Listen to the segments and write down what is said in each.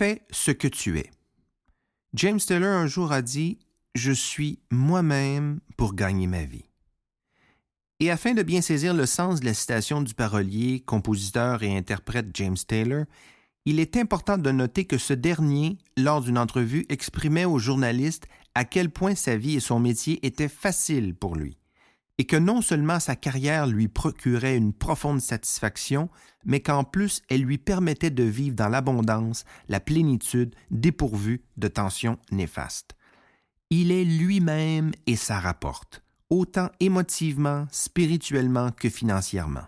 Fais ce que tu es. James Taylor un jour a dit Je suis moi-même pour gagner ma vie. Et afin de bien saisir le sens de la citation du parolier, compositeur et interprète James Taylor, il est important de noter que ce dernier, lors d'une entrevue, exprimait aux journalistes à quel point sa vie et son métier étaient faciles pour lui, et que non seulement sa carrière lui procurait une profonde satisfaction, mais qu'en plus elle lui permettait de vivre dans l'abondance, la plénitude, dépourvue de tensions néfastes. Il est lui-même et ça rapporte, autant émotivement, spirituellement que financièrement.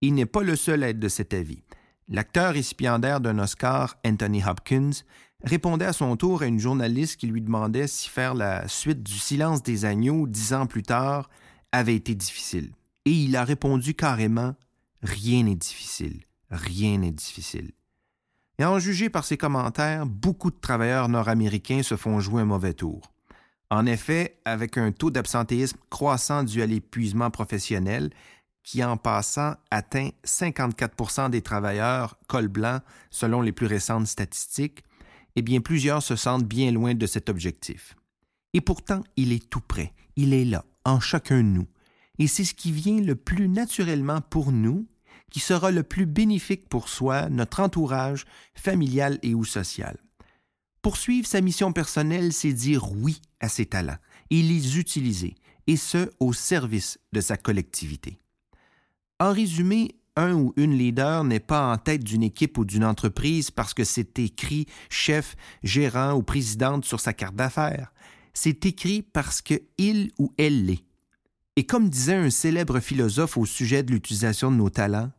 Il n'est pas le seul à être de cet avis. L'acteur récipiendaire d'un Oscar, Anthony Hopkins, répondait à son tour à une journaliste qui lui demandait si faire la suite du Silence des agneaux dix ans plus tard avait été difficile. Et il a répondu carrément Rien n'est difficile, rien n'est difficile. Et en juger par ses commentaires, beaucoup de travailleurs nord-américains se font jouer un mauvais tour. En effet, avec un taux d'absentéisme croissant dû à l'épuisement professionnel, qui en passant atteint 54% des travailleurs col blanc selon les plus récentes statistiques, eh bien plusieurs se sentent bien loin de cet objectif. Et pourtant, il est tout près, il est là, en chacun de nous. Et c'est ce qui vient le plus naturellement pour nous, qui sera le plus bénéfique pour soi, notre entourage, familial et ou social. Poursuivre sa mission personnelle, c'est dire oui à ses talents et les utiliser, et ce, au service de sa collectivité. En résumé, un ou une leader n'est pas en tête d'une équipe ou d'une entreprise parce que c'est écrit chef, gérant ou présidente sur sa carte d'affaires. C'est écrit parce que il ou elle l'est. Et comme disait un célèbre philosophe au sujet de l'utilisation de nos talents,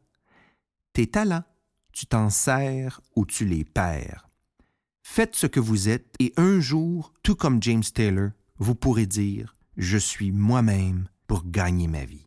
tes talents, tu t'en sers ou tu les perds. Faites ce que vous êtes et un jour, tout comme James Taylor, vous pourrez dire Je suis moi-même pour gagner ma vie.